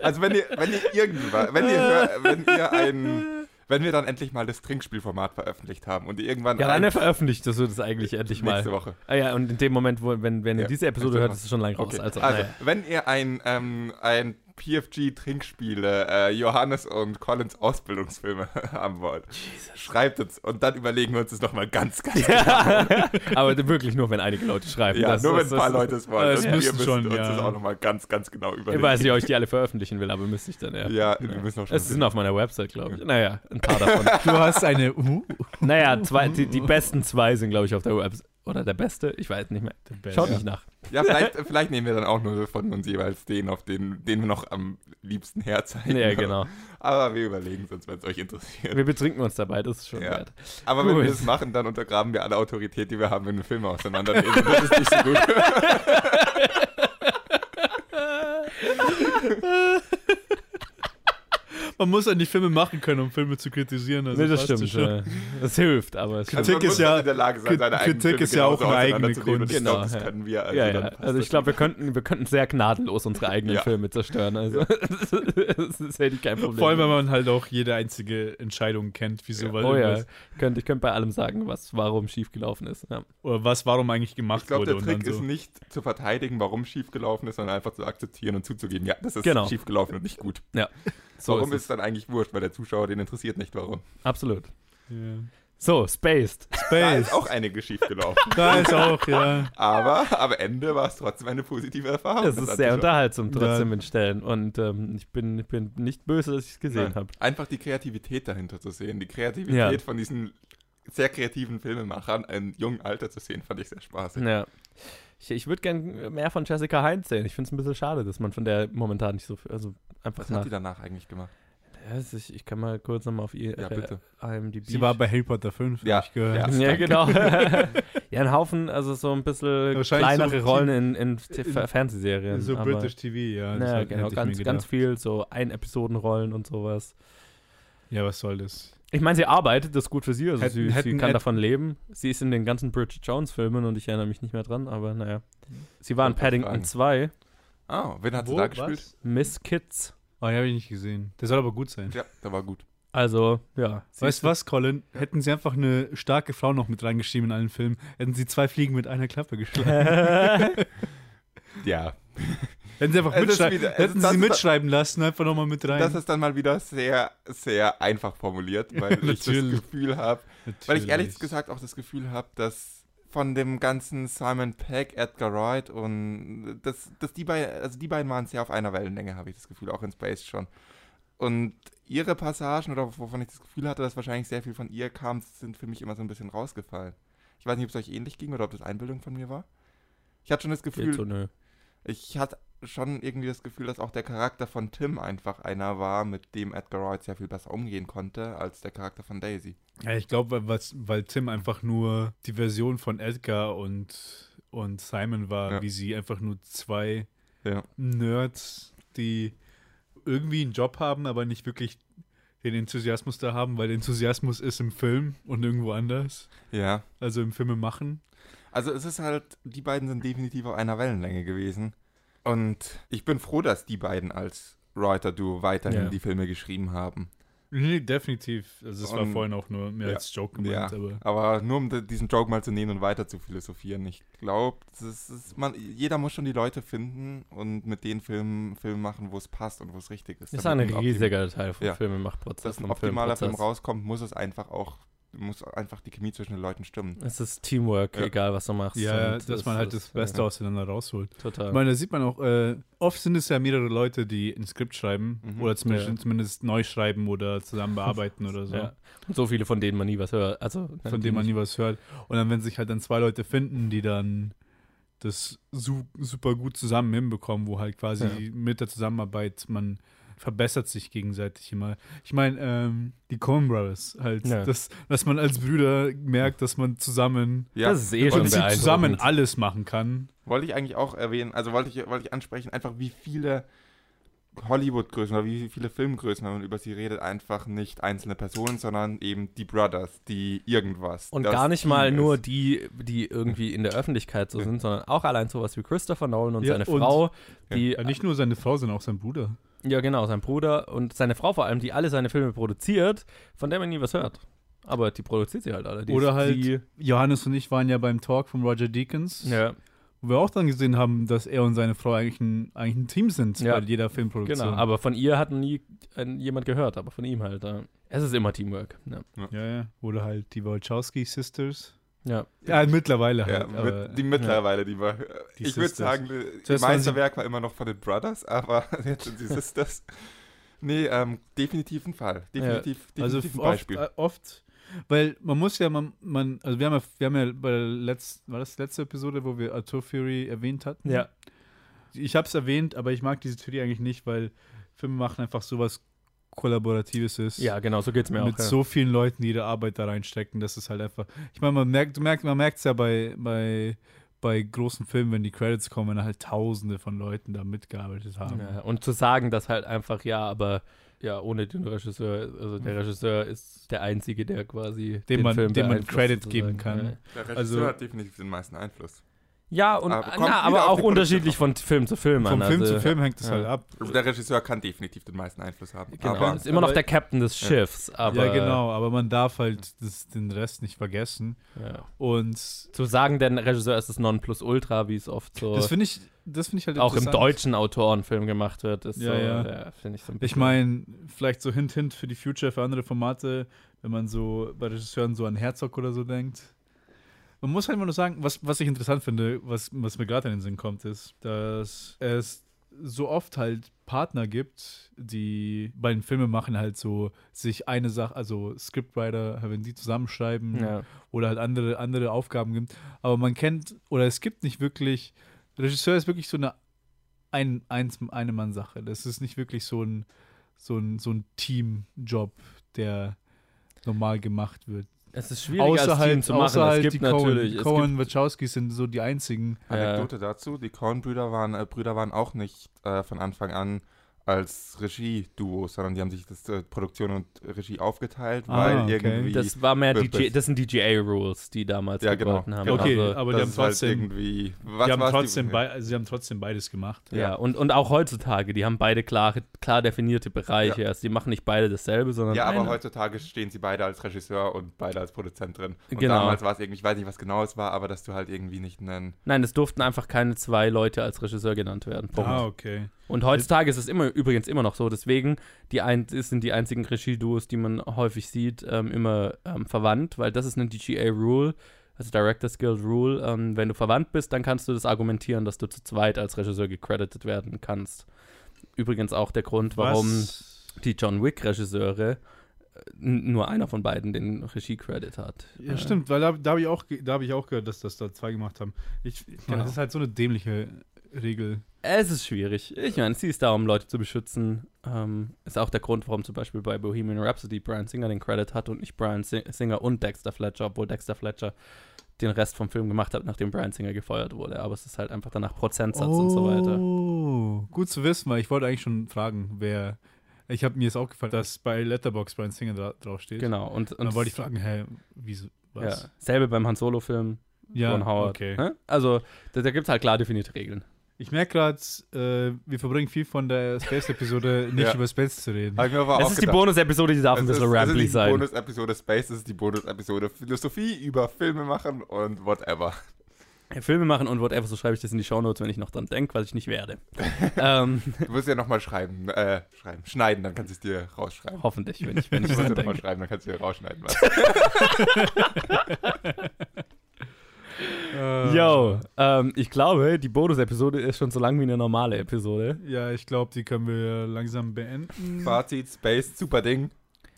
Also wenn ihr, wenn ihr irgendwann, wenn ihr, wenn ihr ein, wenn wir dann endlich mal das Trinkspielformat veröffentlicht haben und ihr irgendwann Ja, dann veröffentlicht das du das eigentlich endlich mal. nächste Woche. Ah ja, und in dem Moment, wo, wenn, wenn ihr Ja, diese Episode hört, ist es schon lange raus. Okay. Also, Also, naja. wenn ihr ein, ähm, ein PFG-Trinkspiele, äh, Johannes und Collins Ausbildungsfilme haben wollt, schreibt uns und dann überlegen wir uns das nochmal ganz, ganz Ja, aber wirklich nur, wenn einige Leute schreiben. Ja, Das- nur wenn das- ein paar das- Leute es wollen. Das wir müssen müssen schon, uns ja. das auch nochmal ganz, ganz genau überlegen. Ich weiß nicht, ob ich die alle veröffentlichen will, aber müsste ich dann, ja. Ja, wir müssen auch schon. Es sind auf meiner Website, glaube ich. Naja, ein paar davon. du hast eine. Uh, naja, zwei, die, die besten zwei sind, glaube ich, auf der Website. Oder der beste, ich weiß nicht mehr. Schaut nicht nach. Ja, vielleicht, vielleicht nehmen wir dann auch nur von uns jeweils den, auf den, den wir noch am liebsten herzeigen. Ja, genau. Aber wir überlegen es uns, wenn es euch interessiert. Wir betrinken uns dabei, das ist schon Ja. wert. Aber wenn Gut. wir das machen, dann untergraben wir alle Autorität, die wir haben, wenn wir Filme auseinandernehmen. Das ist nicht so gut. man muss an die Filme machen können, um Filme zu kritisieren. Also nee, das stimmt. schon. Das hilft, aber es Kritik Also man ist muss ja- in der Lage sein, seine Kritik ist ja auch eine eigene auseinanderzunehmen. Und Ich Kunst. glaube, das Genau, ja. können wir. Also ja, dann ja. Also das ich glaube, wir könnten, wir könnten sehr gnadenlos unsere eigenen Ja. Filme zerstören. Also das ist hätte ich kein Problem. Vor allem, wenn man halt auch jede einzige Entscheidung kennt, wieso, Ja. weil Oh ja, ich könnte, ich könnte bei allem sagen, was warum schiefgelaufen ist. Ja. oder was, warum eigentlich gemacht Ich glaube, wurde. der und Trick dann ist so. nicht zu verteidigen, warum schiefgelaufen ist, sondern einfach zu akzeptieren und zuzugeben, ja, das ist Genau. schiefgelaufen und nicht gut. So warum ist ist, dann eigentlich wurscht, weil der Zuschauer den interessiert nicht, warum. es. Absolut. Ja. So, Spaced. Da Space. ist auch einige schiefgelaufen. Da ist auch, ja. Aber am Ende war es trotzdem eine positive Erfahrung. Es das ist sehr unterhaltsam trotzdem Ja. in Stellen. Und ähm, ich, bin, ich bin nicht böse, dass ich es gesehen habe. Einfach die Kreativität dahinter zu sehen. Die Kreativität Ja. von diesen sehr kreativen Filmemachern im jungen Alter zu sehen, fand ich sehr spaßig. Ja. Ich, ich würde gern mehr von Jessica Heinz sehen. Ich finde es ein bisschen schade, dass man von der momentan nicht so viel, also einfach Was nach. hat die danach eigentlich gemacht? Ist- ich kann mal kurz nochmal auf ihr Ja, bitte. IMDb. Sie war bei Harry Potter 5, Ja, ich gehört. ja. Ja, genau. ja, ein Haufen, also so ein bisschen kleinere so Rollen in, in, in- Fernsehserien. So aber, British TV, ja. das Ja, genau, ich ganz, ganz viel, so Ein-Episoden-Rollen und sowas. Ja, was soll das? Ich meine, sie arbeitet, das ist gut für sie, also Hätten- sie, sie hätten kann Ed- davon leben. Sie ist in den ganzen Bridget Jones-Filmen und ich erinnere mich nicht mehr dran, aber naja. Sie war in Paddington fragen. 2, Ah, wen hat sie Wo? da Was? gespielt? Miss Kids. Oh, die habe ich nicht gesehen. Der soll aber gut sein. Ja, der war gut. Also, ja. sie Weißt du was, Colin? Hätten sie einfach eine starke Frau noch mit reingeschrieben in allen Filmen, hätten sie zwei Fliegen mit einer Klappe geschlagen. Ja, hätten sie einfach mitschreiben, wieder- hätten sie das mitschreiben lassen, einfach nochmal mit rein. das ist dann mal wieder sehr, sehr einfach formuliert, weil ich das. Gefühl habe, weil ich ehrlich gesagt auch das Gefühl habe, dass von dem ganzen Simon Peck, Edgar Wright und dass, dass die beiden, also die beiden waren sehr auf einer Wellenlänge, habe ich das Gefühl, auch in Space schon. Und ihre Passagen oder wovon ich das Gefühl hatte, dass wahrscheinlich sehr viel von ihr kam, sind für mich immer so ein bisschen rausgefallen. Ich weiß nicht, ob es euch ähnlich ging oder ob das Einbildung von mir war. Ich hatte schon das Gefühl, ich hatte schon irgendwie das Gefühl, dass auch der Charakter von Tim einfach einer war, mit dem Edgar Wright sehr viel besser umgehen konnte, als der Charakter von Daisy. Ja, ich glaube, weil, weil Tim einfach nur die Version von Edgar und, und Simon war, Ja. wie sie einfach nur zwei Ja. Nerds die irgendwie einen Job haben, aber nicht wirklich den Enthusiasmus da haben, weil der Enthusiasmus ist im Film und irgendwo anders. Ja. Also im Filme machen. Also es ist halt, die beiden sind definitiv auf einer Wellenlänge gewesen. Und ich bin froh, dass die beiden als Writer-Duo weiterhin Ja. die Filme geschrieben haben. Nee, definitiv. Also es war vorhin auch nur mehr ja. als Joke gemeint, Ja. aber Aber nur um diesen Joke mal zu nehmen und weiter zu philosophieren. Ich glaube, man, jeder muss schon die Leute finden und mit den Filmen Filme machen, wo es passt und wo es richtig ist. Das ist ein riesiger Teil vom Ja. Filmemachprozess. Dass ein optimaler Film rauskommt, muss es einfach auch, muss einfach die Chemie zwischen den Leuten stimmen. Es ist Teamwork, Ja. egal was du machst. ja, Und dass man halt das Beste äh, auseinander rausholt. Total. Ich meine, da sieht man auch, äh, oft sind es ja mehrere Leute, die ein Skript schreiben Mhm. oder zumindest, Ja. zumindest neu schreiben oder zusammen bearbeiten oder so. ja. Und so viele, von denen man nie was hört. Also, von dem man nie was hört. Und dann, wenn sich halt dann zwei Leute finden, die dann das su super gut zusammen hinbekommen, wo halt quasi Ja. mit der Zusammenarbeit man verbessert sich gegenseitig immer. Ich meine, ähm, die Coen Brothers halt, Ja. dass, dass man als Brüder merkt, dass man zusammen Ja, Das ist eh schon zusammen alles machen kann. Wollte ich eigentlich auch erwähnen, also wollte ich, wollte ich ansprechen, einfach wie viele Hollywood-Größen oder wie viele Filmgrößen, wenn man über sie redet, einfach nicht einzelne Personen, sondern eben die Brothers, die irgendwas. Und gar nicht Team mal ist. nur die, die irgendwie in der Öffentlichkeit so Ja. sind, sondern auch allein sowas wie Christopher Nolan und Ja, seine und- Frau, die, Ja, nicht nur seine Frau, sondern auch sein Bruder. Ja genau, sein Bruder und seine Frau vor allem, die alle seine Filme produziert, von der man nie was hört. Aber die produziert sie halt alle. Die Oder halt- Die, Johannes und ich waren ja beim Talk von Roger Deakins, ja, wo wir auch dann gesehen haben, dass er und seine Frau eigentlich ein, eigentlich ein Team sind Ja. bei jeder Filmproduktion. genau. Aber von ihr hat nie äh, jemand gehört, aber von ihm halt. Äh. Es ist immer Teamwork. Ja. Ja, ja. Oder halt die Wachowski Sisters. Ja. Ja, mittlerweile Ja, halt. aber, mit, die mittlerweile, die war. Die ich würde sagen, sie- Meisterwerk war immer noch von den Brothers, aber jetzt sind die Sisters. Nee, ähm, definitiv ein Fall. Definitiv, also definitiv ein oft, Beispiel. äh, oft, weil man muss ja, man, man also wir haben ja, wir haben ja bei der letzten, war das die letzte Episode, wo wir Arthur Fury erwähnt hatten? ja. Ich habe es erwähnt, aber ich mag diese Theorie eigentlich nicht, weil Filme machen einfach sowas Kollaboratives ist. Ja, genau, so geht es mir mit auch. Ja. so vielen Leuten, die ihre Arbeit da reinstecken, das ist halt einfach. Ich meine, man merkt, du merkt, man merkt es ja bei, bei, bei großen Filmen, wenn die Credits kommen, wenn halt Tausende von Leuten da mitgearbeitet haben. Ja, und zu sagen, dass halt einfach, ja, aber ja, ohne den Regisseur, also der Regisseur ist der Einzige, der quasi Dem man- dem man Credit sozusagen. geben kann. Ja. Der Regisseur also- hat definitiv den meisten Einfluss. Ja, und Aber na, kommt wieder aber auch unterschiedlich von Film zu Film Vom an. Film also, zu Film hängt es ja. halt ab. Also der Regisseur kann definitiv den meisten Einfluss haben. Genau, Aber ist immer noch aber- der Captain des Ja. Schiffs, aber ja, genau, aber man darf halt das, den Rest nicht vergessen. ja. Und zu sagen, der Regisseur ist das Nonplusultra, wie es oft so das finde ich, das finde ich halt auch im deutschen Autorenfilm gemacht wird, ist Ja, so, ja. finde ich so ein Ich meine, vielleicht so Hint, Hint für die Future, für andere Formate, wenn man so bei Regisseuren so an Herzog oder so denkt. Man muss halt immer nur sagen, was, was ich interessant finde, was, was mir gerade in den Sinn kommt, ist, dass es so oft halt Partner gibt, die bei den Filmemachen halt so sich eine Sache, also Scriptwriter, wenn die zusammenschreiben ja. oder halt andere, andere Aufgaben gibt. Aber man kennt, oder es gibt nicht wirklich, Regisseur ist wirklich so eine ein, eins, eine Mann-Sache. Das ist nicht wirklich so ein, so ein, so ein Teamjob, der normal gemacht wird. Es ist schwierig als außer Team halt, zu machen. außer halt es die gibt natürlich, Coen, es Coen Wachowski sind so die einzigen. Anekdote dazu, die Coen-Brüder waren, äh, Brüder waren auch nicht äh, von Anfang an als Regie-Duo, sondern die haben sich das äh, Produktion und Regie aufgeteilt, Ah, weil okay. irgendwie Das war mehr DJ, das- sind DGA-Rules, die damals Ja, genau. haben. Genau. Okay, Also, aber die haben halt trotzdem, irgendwie, was die haben trotzdem, die, also sie haben trotzdem beides gemacht. ja, ja. und, und auch heutzutage, die haben beide klar, klar definierte Bereiche. Ja. Also die machen nicht beide dasselbe, sondern Ja, aber einer. heutzutage stehen sie beide als Regisseur und beide als Produzent drin. Und Genau. damals war es irgendwie, ich weiß nicht, was genau es war, aber dass du halt irgendwie nicht einen. Nein, es durften einfach keine zwei Leute als Regisseur genannt werden. Punkt. Ah, okay. Und heutzutage ist es immer übrigens immer noch so. Deswegen die ein, sind die einzigen Regieduos, die man häufig sieht, ähm, immer ähm, verwandt, weil das ist eine DGA-Rule, also Directors Guild Rule. Ähm, wenn du verwandt bist, dann kannst du das argumentieren, dass du zu zweit als Regisseur gecredited werden kannst. Übrigens auch der Grund, warum Was? die John Wick-Regisseure äh, nur einer von beiden den Regie-Credit hat. Ja, Äh, stimmt, weil da, da habe ich, auch da hab ich auch gehört, dass das da zwei gemacht haben. Ich, Genau. Das ist halt so eine dämliche Regel. Es ist schwierig. Ich meine, sie ist da, um Leute zu beschützen. Ähm, ist auch der Grund, warum zum Beispiel bei Bohemian Rhapsody Brian Singer den Credit hat und nicht Brian Si- Singer und Dexter Fletcher, obwohl Dexter Fletcher den Rest vom Film gemacht hat, nachdem Brian Singer gefeuert wurde. Aber es ist halt einfach danach Prozentsatz und so weiter. Oh. Oh, gut zu wissen, weil ich wollte eigentlich schon fragen, wer. Ich habe mir jetzt auch gefallen, dass bei Letterbox Brian Singer dra draufsteht. Genau. Und, Und und dann wollte ich fragen, hä, wieso, was? Ja, selbe beim Han Solo-Film Ja, von Howard. okay. Hä? Also, da, da gibt es halt klar definierte Regeln. Ich merke gerade, äh, wir verbringen viel von der Space-Episode nicht Ja. über Space zu reden. Hab ich mir aber Das auch ist die gedacht. Bonus-Episode, die darf ein Es bisschen ist, es ist rambly die sein. Bonus-Episode Space, es ist die Bonus-Episode Philosophie über Filme machen und whatever. Filme machen und whatever, so schreibe ich das in die Shownotes, wenn ich noch dran denke, was ich nicht werde. ähm, Du wirst ja nochmal schreiben, äh, schreiben, schneiden, dann kannst du es dir rausschreiben. hoffentlich, wenn ich, wenn Du ich wirst ja nochmal schreiben, dann kannst du dir rausschneiden. Was. Yo, ähm, ich glaube, die Bonus-Episode ist schon so lang wie eine normale Episode. Ja, ich glaube, die können wir langsam beenden. Fazit, Space, super Ding.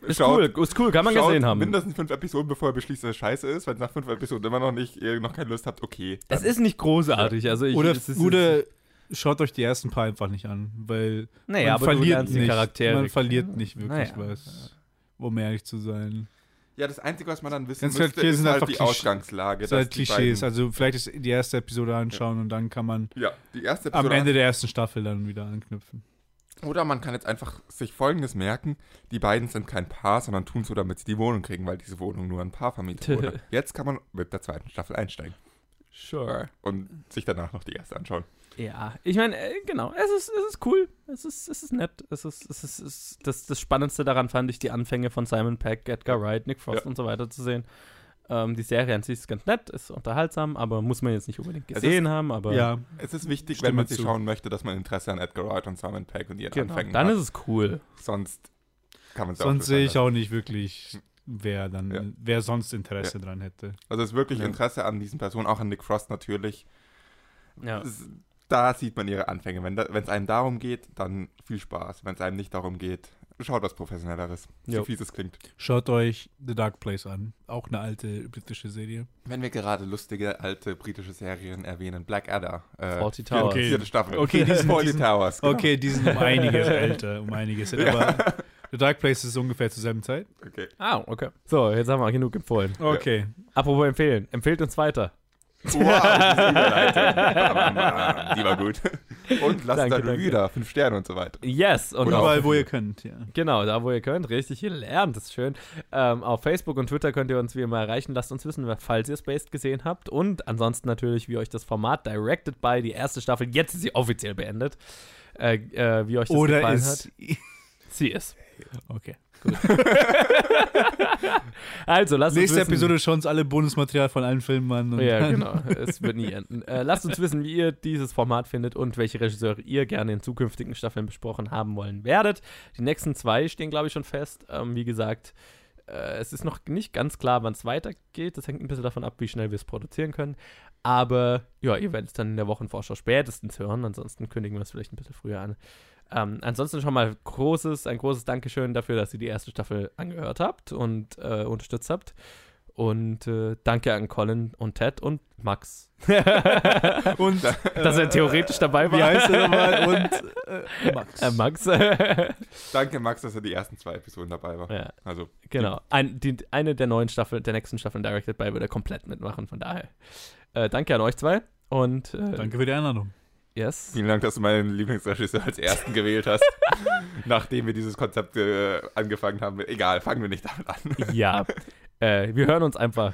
Ist Schaut- cool, ist cool, kann man gesehen haben. mindestens fünf Episoden, bevor ihr beschließt, dass es scheiße ist. Wenn es nach fünf Episoden immer noch nicht, ihr noch keine Lust habt, okay. Es ist nicht großartig, also ich, Oder, es ist, oder schaut euch die ersten paar einfach nicht an, weil naja, man aber du verliert nicht. Charaktere. Man verliert nicht wirklich Naja. was, um ehrlich zu sein. Ja, das Einzige, was man dann wissen Ganz müsste, viele ist halt die Klischee- Ausgangslage. Das sind halt Klischees. beiden- Also vielleicht ist die erste Episode anschauen und dann kann man ja, die erste am. Ende der ersten Staffel dann wieder anknüpfen. Oder man kann jetzt einfach sich Folgendes merken: Die beiden sind kein Paar, sondern tun so, damit sie die Wohnung kriegen, weil diese Wohnung nur ein Paar vermietet wurde. Jetzt kann man mit der zweiten Staffel einsteigen Sure. und sich danach noch die erste anschauen. Ja, ich meine, äh, genau, es ist, es ist cool, es ist, es ist nett, es ist, es ist, es ist das, das Spannendste daran fand ich die Anfänge von Simon Peck, Edgar Wright, Nick Frost Ja. und so weiter zu sehen. Ähm, die Serie an sich ist ganz nett, ist unterhaltsam, aber muss man jetzt nicht unbedingt Es gesehen haben, aber ja, Es ist wichtig, wenn man sie zu. schauen möchte, dass man Interesse an Edgar Wright und Simon Pegg und ihren genau, Anfängen dann hat. ist es cool. Sonst kann man es sonst sehe ich auch. auch nicht wirklich, wer dann, Ja. wer sonst Interesse dran hätte. Also es ist wirklich Ja. Interesse an diesen Personen, auch an Nick Frost natürlich. Ja. Da sieht man ihre Anfänge. Wenn es einem darum geht, dann viel Spaß. Wenn es einem nicht darum geht, schaut was Professionelleres. So Jo. fies es klingt. Schaut euch The Dark Place an. Auch eine alte britische Serie. Wenn wir gerade lustige alte britische Serien erwähnen, Blackadder. Äh, vierte- Towers. Okay. Vierte Staffel. Okay, die sind- Fawlty die sind- Towers. Genau. Okay, die sind um einiges älter, um einiges älter. Aber The Dark Place ist ungefähr zur selben Zeit. okay. Ah, okay. So, jetzt haben wir genug empfohlen. Okay. Apropos empfehlen, empfehlt uns weiter. Wow, bam. Die war gut. Und lasst Danke, Review danke. da, fünf Sterne und so weiter. Yes, und Überall, wo ihr könnt, ja. Genau, da wo ihr könnt, richtig, ihr lernt, das ist schön. Ähm, auf Facebook und Twitter könnt ihr uns wie immer erreichen. Lasst uns wissen, falls ihr Spaced gesehen habt. Und ansonsten natürlich, wie euch das Format Directed by, die erste Staffel, jetzt ist sie offiziell beendet, äh, äh, wie euch das Oder gefallen ist. hat. Sie ist. Okay. Also, lasst Nächste uns wissen. Episode schauen uns alle Bonusmaterial von allen Filmen an. Ja, genau. Es wird nie enden. Äh, lasst uns wissen, wie ihr dieses Format findet und welche Regisseure ihr gerne in zukünftigen Staffeln besprochen haben wollen werdet. Die nächsten zwei stehen, glaube ich, schon fest. Ähm, wie gesagt, äh, es ist noch nicht ganz klar, wann es weitergeht. Das hängt ein bisschen davon ab, wie schnell wir es produzieren können. Aber ja, ihr werdet es dann in der Wochenvorschau spätestens hören. Ansonsten kündigen wir es vielleicht ein bisschen früher an. Ähm, ansonsten schon mal großes, ein großes Dankeschön dafür, dass ihr die erste Staffel angehört habt und äh, unterstützt habt. Und äh, danke an Colin und Ted und Max. Und Dass er theoretisch dabei war. Wie heißt er nochmal? Und äh, Max. Äh, Max. Danke, Max, dass er die ersten zwei Episoden dabei war. ja, Also, genau. Ein, die, eine der neuen Staffeln, der nächsten Staffeln Directed by wird er komplett mitmachen, von daher. Äh, danke an euch zwei. Und äh, Danke für die Einladung. Yes. vielen Dank, dass du meinen Lieblingsregisseur als ersten gewählt hast, nachdem wir dieses Konzept äh, angefangen haben. Egal, fangen wir nicht damit an. Ja. äh, wir hören uns einfach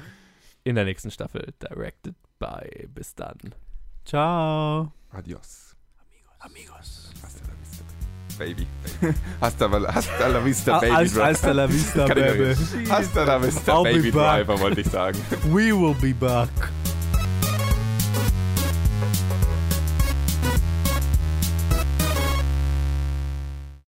in der nächsten Staffel Directed by. Bis dann. Ciao. Adios. Amigos. Hasta la vista, baby. Hasta, hasta la vista, baby. Hasta, hasta la vista, baby. Hasta la vista, baby. Driver, wollte ich sagen. We will be back.